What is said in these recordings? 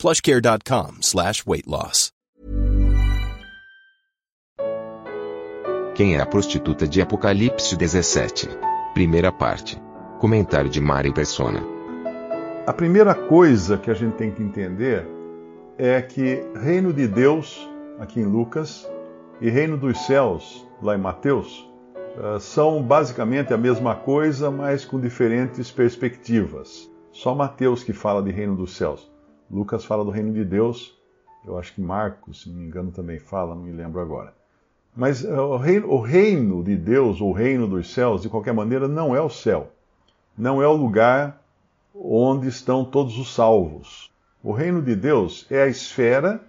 plushcare.com slash weight loss. Quem é a prostituta de Apocalipse 17? Primeira parte. Comentário de Mari Persona. A primeira coisa que a gente tem que entender é que reino de Deus, aqui em Lucas, e reino dos céus, lá em Mateus, uh, são basicamente a mesma coisa, mas com diferentes perspectivas. Só Mateus que fala de reino dos céus. Lucas fala do reino de Deus. Eu acho que Marcos, se não me engano, também fala, não me lembro agora. Mas uh, o, reino, o reino de Deus, o reino dos céus, de qualquer maneira, não é o céu. Não é o lugar onde estão todos os salvos. O reino de Deus é a esfera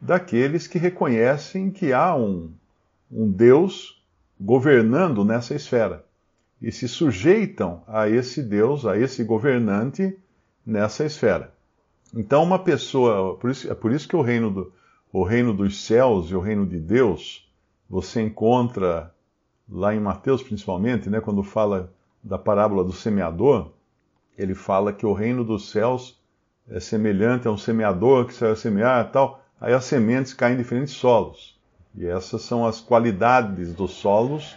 daqueles que reconhecem que há um, um Deus governando nessa esfera e se sujeitam a esse Deus, a esse governante nessa esfera. Então, uma pessoa, por isso, é por isso que o reino, do, o reino dos céus e o reino de Deus, você encontra lá em Mateus principalmente, né, quando fala da parábola do semeador, ele fala que o reino dos céus é semelhante a um semeador que saiu semear e tal, aí as sementes caem em diferentes solos. E essas são as qualidades dos solos,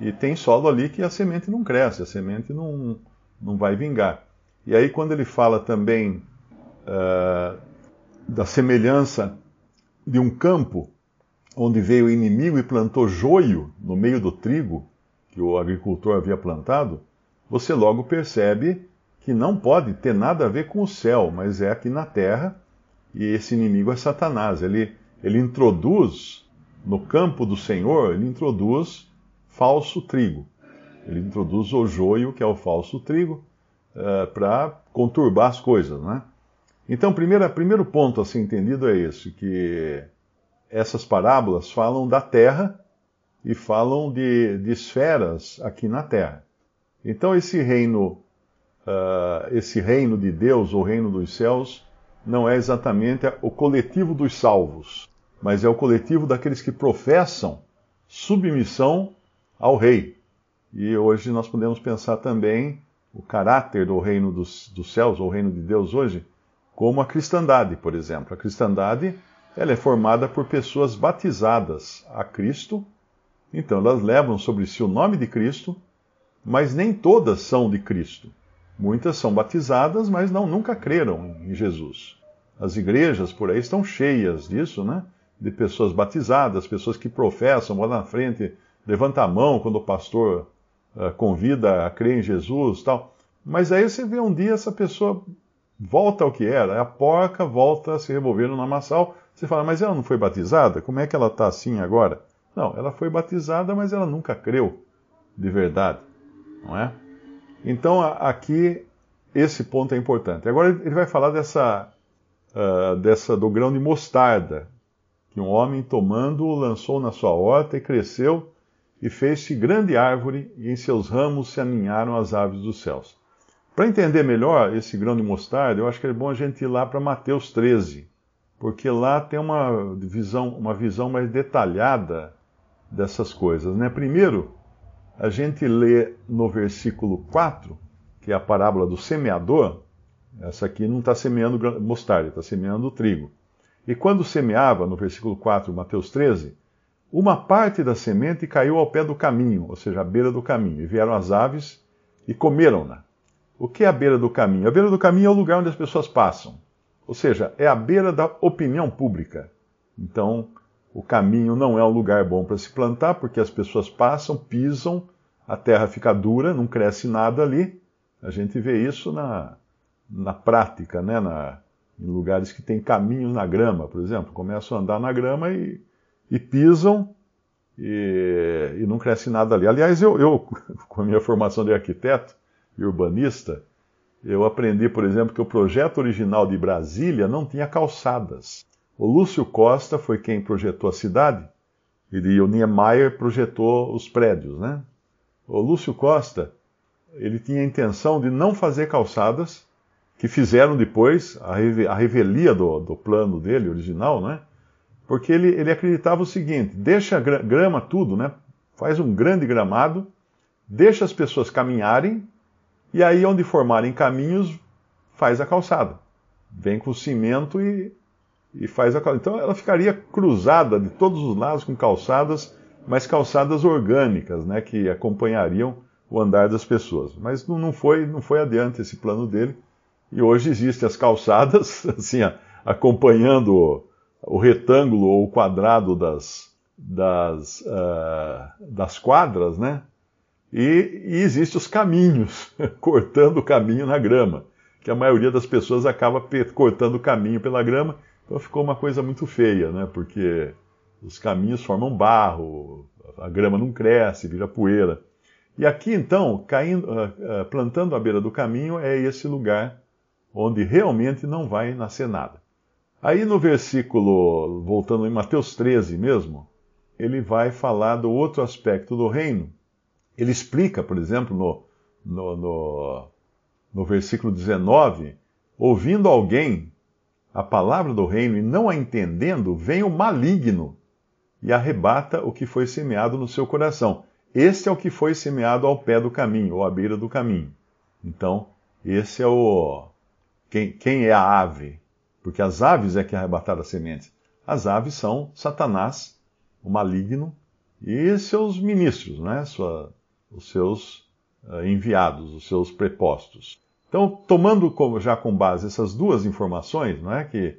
e tem solo ali que a semente não cresce, a semente não, não vai vingar. E aí, quando ele fala também uh, da semelhança de um campo onde veio o inimigo e plantou joio no meio do trigo que o agricultor havia plantado, você logo percebe que não pode ter nada a ver com o céu, mas é aqui na terra, e esse inimigo é Satanás. Ele, ele introduz no campo do Senhor, ele introduz falso trigo. Ele introduz o joio, que é o falso trigo, uh, para conturbar as coisas, né? Então, primeiro, primeiro ponto a ser entendido é esse, que essas parábolas falam da terra e falam de, de esferas aqui na terra. Então, esse reino, uh, esse reino de Deus, ou reino dos céus, não é exatamente o coletivo dos salvos, mas é o coletivo daqueles que professam submissão ao rei. E hoje nós podemos pensar também o caráter do reino dos, dos céus, ou reino de Deus hoje, como a cristandade, por exemplo. A cristandade ela é formada por pessoas batizadas a Cristo, então elas levam sobre si o nome de Cristo, mas nem todas são de Cristo. Muitas são batizadas, mas não nunca creram em Jesus. As igrejas por aí estão cheias disso, né? De pessoas batizadas, pessoas que professam, vão na frente, levanta a mão quando o pastor uh, convida a crer em Jesus, tal. Mas aí você vê um dia essa pessoa volta ao que era, a porca volta a se revolver no lamaçal. Você fala, mas ela não foi batizada? Como é que ela está assim agora? Não, ela foi batizada, mas ela nunca creu de verdade, não é? Então aqui esse ponto é importante. Agora ele vai falar dessa, uh, dessa do grão de mostarda que um homem tomando lançou na sua horta e cresceu e fez-se grande árvore e em seus ramos se aninharam as aves dos céus. Para entender melhor esse grão de mostarda, eu acho que é bom a gente ir lá para Mateus 13, porque lá tem uma visão, uma visão mais detalhada dessas coisas. Né? Primeiro, a gente lê no versículo 4, que é a parábola do semeador. Essa aqui não está semeando mostarda, está semeando trigo. E quando semeava, no versículo 4, Mateus 13, uma parte da semente caiu ao pé do caminho, ou seja, à beira do caminho, e vieram as aves e comeram-na. O que é a beira do caminho? A beira do caminho é o lugar onde as pessoas passam. Ou seja, é a beira da opinião pública. Então, o caminho não é um lugar bom para se plantar, porque as pessoas passam, pisam, a terra fica dura, não cresce nada ali. A gente vê isso na, na prática, né? Na, em lugares que tem caminhos na grama, por exemplo. Começam a andar na grama e, e pisam e, e, não cresce nada ali. Aliás, eu, eu, com a minha formação de arquiteto, e urbanista, eu aprendi, por exemplo, que o projeto original de Brasília não tinha calçadas. O Lúcio Costa foi quem projetou a cidade e o Niemeyer projetou os prédios, né? O Lúcio Costa, ele tinha a intenção de não fazer calçadas, que fizeram depois a, revelia do, do plano dele, original, né? Porque ele, ele acreditava o seguinte: deixa grama tudo, né? Faz um grande gramado, deixa as pessoas caminharem, e aí onde formarem caminhos, faz a calçada. Vem com cimento e, e faz a calçada. Então ela ficaria cruzada de todos os lados com calçadas, mas calçadas orgânicas, né? Que acompanhariam o andar das pessoas. Mas não, não foi, não foi adiante esse plano dele. E hoje existem as calçadas, assim, acompanhando o retângulo ou o quadrado das, das, uh, das quadras, né? E, e existem os caminhos, cortando o caminho na grama, que a maioria das pessoas acaba cortando o caminho pela grama, então ficou uma coisa muito feia, né? Porque os caminhos formam barro, a grama não cresce, vira poeira. E aqui então, caindo, uh, uh, plantando à beira do caminho, é esse lugar onde realmente não vai nascer nada. Aí no versículo, voltando em Mateus 13 mesmo, ele vai falar do outro aspecto do reino. Ele explica, por exemplo, no, no, no, no versículo 19: ouvindo alguém a palavra do reino e não a entendendo, vem o maligno e arrebata o que foi semeado no seu coração. Este é o que foi semeado ao pé do caminho, ou à beira do caminho. Então, esse é o. Quem, quem é a ave? porque as aves é que arrebataram a semente. As aves são Satanás, o maligno, e seus ministros, né? Sua, os seus uh, enviados, os seus prepostos. Então, tomando como, já com base essas duas informações, não é que,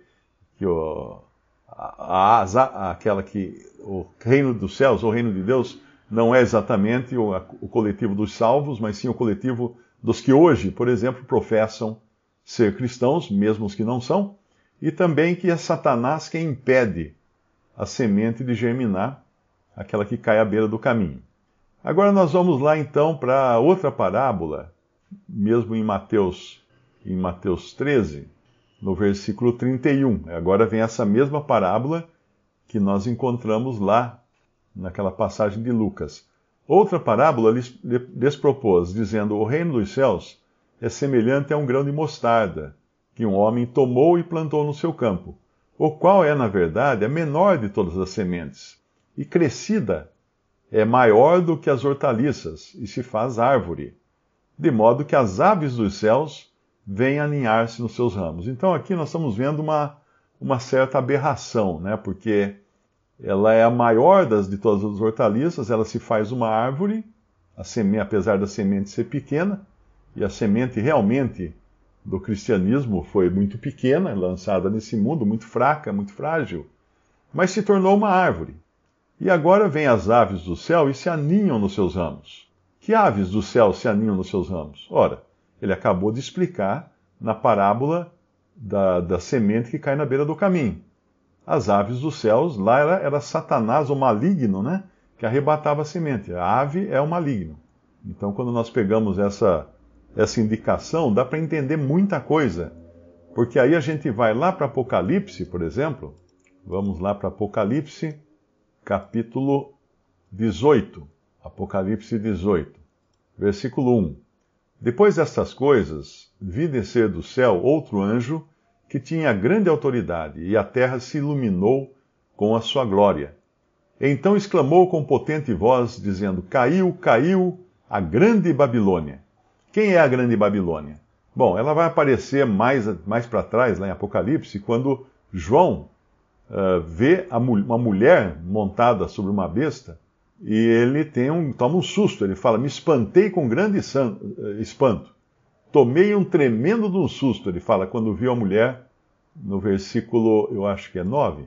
que o, a, a, aquela que o reino dos céus, o reino de Deus, não é exatamente o, o coletivo dos salvos, mas sim o coletivo dos que hoje, por exemplo, professam ser cristãos, mesmo os que não são, e também que é Satanás quem impede a semente de germinar, aquela que cai à beira do caminho. Agora nós vamos lá então para outra parábola, mesmo em Mateus, em Mateus 13, no versículo 31. Agora vem essa mesma parábola que nós encontramos lá naquela passagem de Lucas. Outra parábola lhes, lhes propôs, dizendo: O reino dos céus é semelhante a um grão de mostarda que um homem tomou e plantou no seu campo, o qual é, na verdade, a menor de todas as sementes, e crescida é maior do que as hortaliças, e se faz árvore, de modo que as aves dos céus vêm aninhar-se nos seus ramos. Então aqui nós estamos vendo uma, uma certa aberração, né? porque ela é a maior das de todas as hortaliças, ela se faz uma árvore, apesar da semente ser pequena, e a semente realmente do cristianismo foi muito pequena, lançada nesse mundo, muito fraca, muito frágil, mas se tornou uma árvore. E agora vêm as aves do céu e se aninham nos seus ramos. Que aves do céu se aninham nos seus ramos? Ora, ele acabou de explicar na parábola da, da semente que cai na beira do caminho. As aves dos céus, lá era, era Satanás, o maligno, né? Que arrebatava a semente. A ave é o maligno. Então, quando nós pegamos essa essa indicação, dá para entender muita coisa. Porque aí a gente vai lá para Apocalipse, por exemplo. Vamos lá para Apocalipse, capítulo 18. Apocalipse 18, versículo 1. Depois destas coisas, vi descer do céu outro anjo que tinha grande autoridade, e a terra se iluminou com a sua glória. Então exclamou com potente voz, dizendo: Caiu, caiu a grande Babilônia quem é a grande Babilônia? Bom, ela vai aparecer mais, mais para trás, lá em Apocalipse, quando João uh, vê uma mulher montada sobre uma besta e ele tem um, toma um susto. Ele fala: Me espantei com grande eh, espanto. Tomei um tremendo de um susto. Ele fala quando viu a mulher, no versículo, eu acho que é 9.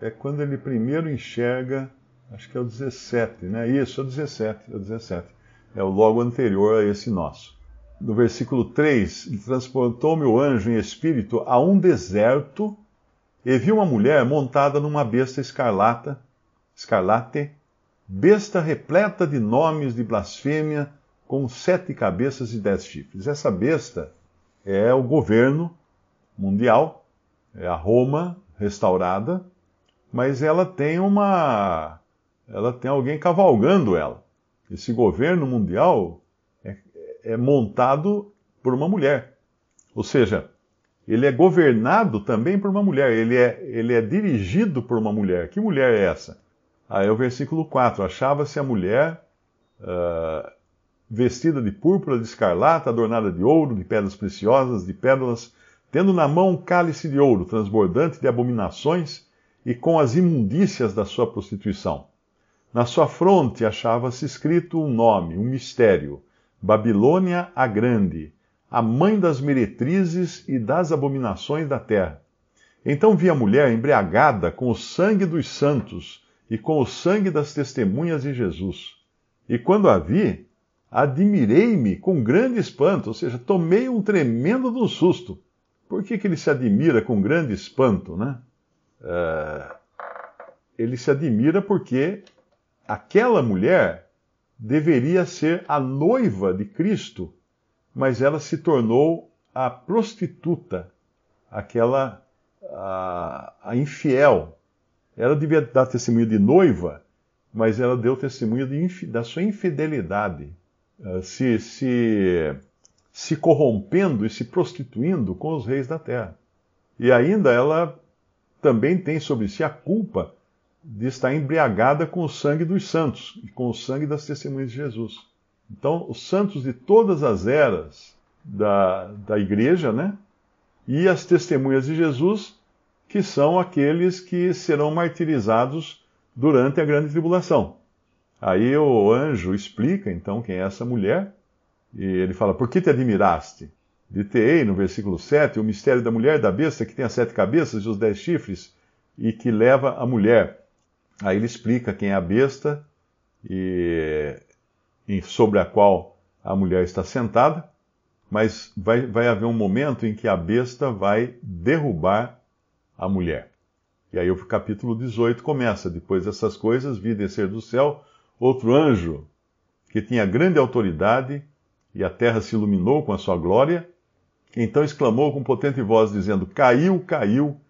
É quando ele primeiro enxerga, acho que é o 17, né? Isso, é o 17, é o 17. É o logo anterior a esse nosso no versículo 3, transportou-me o anjo em espírito a um deserto e vi uma mulher montada numa besta escarlata, escarlate, besta repleta de nomes de blasfêmia, com sete cabeças e dez chifres. Essa besta é o governo mundial, é a Roma, restaurada, mas ela tem uma. Ela tem alguém cavalgando ela. Esse governo mundial é, é montado por uma mulher. Ou seja, ele é governado também por uma mulher, ele é, ele é dirigido por uma mulher. Que mulher é essa? Aí é o versículo 4: Achava-se a mulher uh, vestida de púrpura, de escarlata, adornada de ouro, de pedras preciosas, de pérolas, tendo na mão um cálice de ouro, transbordante de abominações e com as imundícias da sua prostituição. Na sua fronte achava-se escrito um nome, um mistério: Babilônia a Grande, a mãe das meretrizes e das abominações da terra. Então vi a mulher embriagada com o sangue dos santos e com o sangue das testemunhas de Jesus. E quando a vi, admirei-me com grande espanto, ou seja, tomei um tremendo do susto. Por que, que ele se admira com grande espanto, né? Uh, ele se admira porque aquela mulher deveria ser a noiva de Cristo, mas ela se tornou a prostituta, aquela a, a infiel. Ela devia dar testemunho de noiva, mas ela deu testemunho de, da sua infidelidade, uh, se, se, se corrompendo e se prostituindo com os reis da terra. E ainda ela também tem sobre si a culpa de estar embriagada com o sangue dos santos e com o sangue das testemunhas de Jesus. Então, os santos de todas as eras da, da igreja, né? E as testemunhas de Jesus, que são aqueles que serão martirizados durante a grande tribulação. Aí o anjo explica então quem é essa mulher, e ele fala: Por que te admiraste? Ditei no versículo 7 o mistério da mulher da besta que tem as sete cabeças e os dez chifres e que leva a mulher. Aí ele explica quem é a besta e sobre a qual a mulher está sentada, mas vai, vai haver um momento em que a besta vai derrubar a mulher. E aí o capítulo 18 começa. Depois dessas coisas, vi descer do céu outro anjo que tinha grande autoridade e a terra se iluminou com a sua glória. Então exclamou com potente voz, dizendo: Caiu, caiu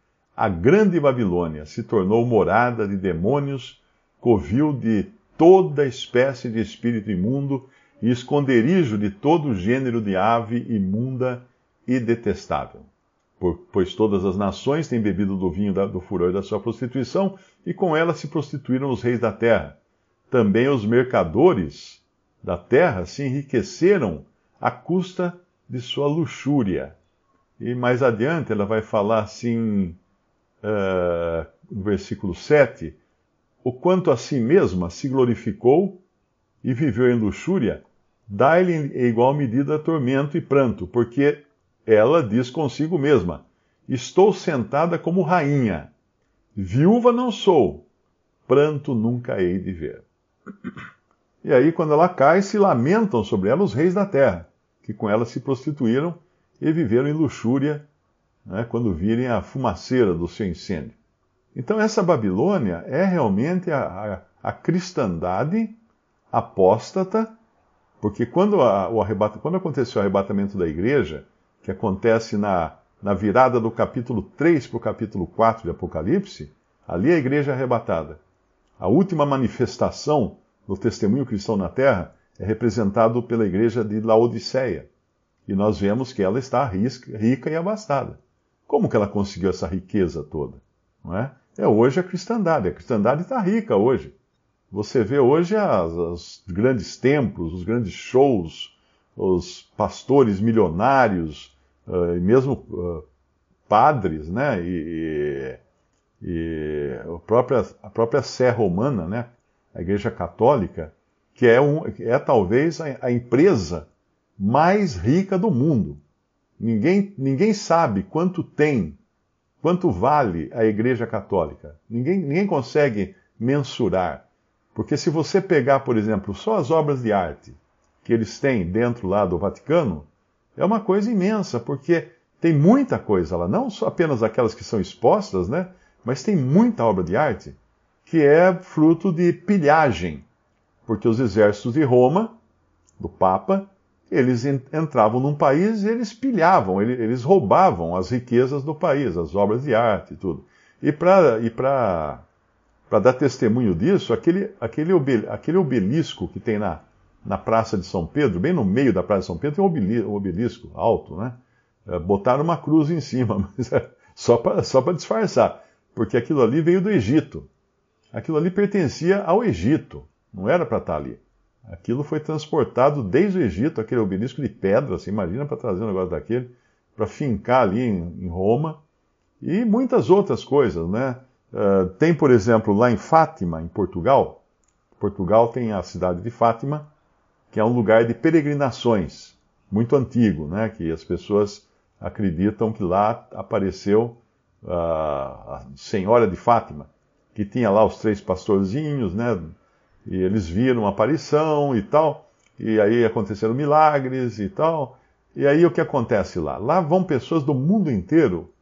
a grande Babilônia se tornou morada de demônios, covil de toda espécie de espírito imundo e esconderijo de todo gênero de ave imunda e detestável. pois todas as nações têm bebido do vinho do furor da sua prostituição, e com ela se prostituíram os reis da terra. Também os mercadores da terra se enriqueceram à custa de sua luxúria. E mais adiante ela vai falar assim: uh, no versículo 7, o quanto a si mesma se glorificou e viveu em luxúria, dá-lhe igual medida tormento e pranto, porque ela diz consigo mesma: Estou sentada como rainha, viúva não sou, pranto nunca hei de ver. E aí, quando ela cai, se lamentam sobre ela os reis da terra, que com ela se prostituíram e viveram em luxúria né, quando virem a fumaceira do seu incêndio. Então, essa Babilônia é realmente a, a, a cristandade apóstata, porque quando, a, o arrebata, quando aconteceu o arrebatamento da igreja, que acontece na, na virada do capítulo 3 para o capítulo 4 de Apocalipse, ali a igreja é arrebatada. A última manifestação do testemunho cristão na terra é representado pela igreja de Laodiceia. E nós vemos que ela está rica e abastada. Como que ela conseguiu essa riqueza toda? Não é? É hoje a cristandade. A cristandade está rica hoje. Você vê hoje as, os grandes templos, os grandes shows, os pastores milionários, uh, e mesmo uh, padres, né? E, e, e a, própria, a própria Sé Romana, né? A Igreja Católica, que é, um, é talvez a, a empresa mais rica do mundo. Ninguém, ninguém sabe quanto tem, quanto vale a Igreja Católica. Ninguém, ninguém consegue mensurar. Porque se você pegar, por exemplo, só as obras de arte que eles têm dentro lá do Vaticano, é uma coisa imensa, porque tem muita coisa lá, não só apenas aquelas que são expostas, né? Mas tem muita obra de arte que é fruto de pilhagem, porque os exércitos de Roma, do Papa, eles entravam num país e eles pilhavam, eles roubavam as riquezas do país, as obras de arte e tudo. E para dar testemunho disso, aquele, aquele, aquele obelisco que tem na, na Praça de São Pedro, bem no meio da Praça de São Pedro, tem um obelisco alto, né? É, botaram uma cruz em cima, mas é só para só disfarçar, porque aquilo ali veio do Egito. Aquilo ali pertencia ao Egito, não era para estar tá ali. Aquilo foi transportado desde o Egito, aquele obelisco de pedra, assim, imagina para trazer um negócio daquele, para fincar ali em, em, Roma, e muitas outras coisas, né? Uh, tem, por exemplo, lá em Fátima, em Portugal, Portugal tem a cidade de Fátima, que é um lugar de peregrinações, muito antigo, né? Que as pessoas acreditam que lá apareceu uh, a Senhora de Fátima, que tinha lá os três pastorzinhos, né? E eles viram uma aparição e tal, e aí aconteceram milagres e tal. E aí o que acontece lá? Lá vão pessoas do mundo inteiro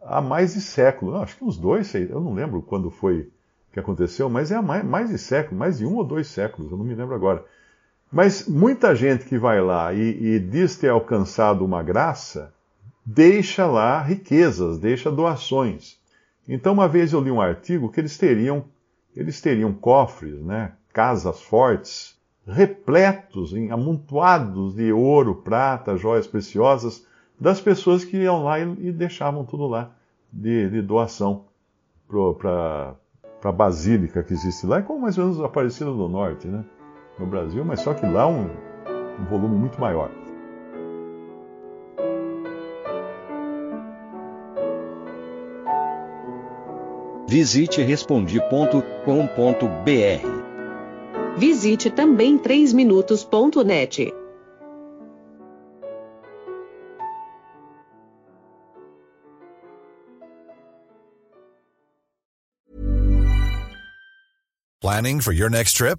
há mais de século, acho que uns dois, eu não lembro quando foi que aconteceu, mas é há mais, mais de século, mais de um ou dois séculos, eu não me lembro agora. Mas muita gente que vai lá e, e diz ter alcançado uma graça, deixa lá riquezas, deixa doações. Então, uma vez eu li um artigo que eles teriam, eles teriam cofres, né, casas fortes, repletos, amontoados de ouro, prata, joias preciosas, das pessoas que iam lá e, e deixavam tudo lá de, de doação para a basílica que existe lá, é como mais ou menos Aparecida do Norte, né, no Brasil, mas só que lá um, um volume muito maior. Visite respondi.com.br. Visite também 3minutos.net. Planning for your next trip?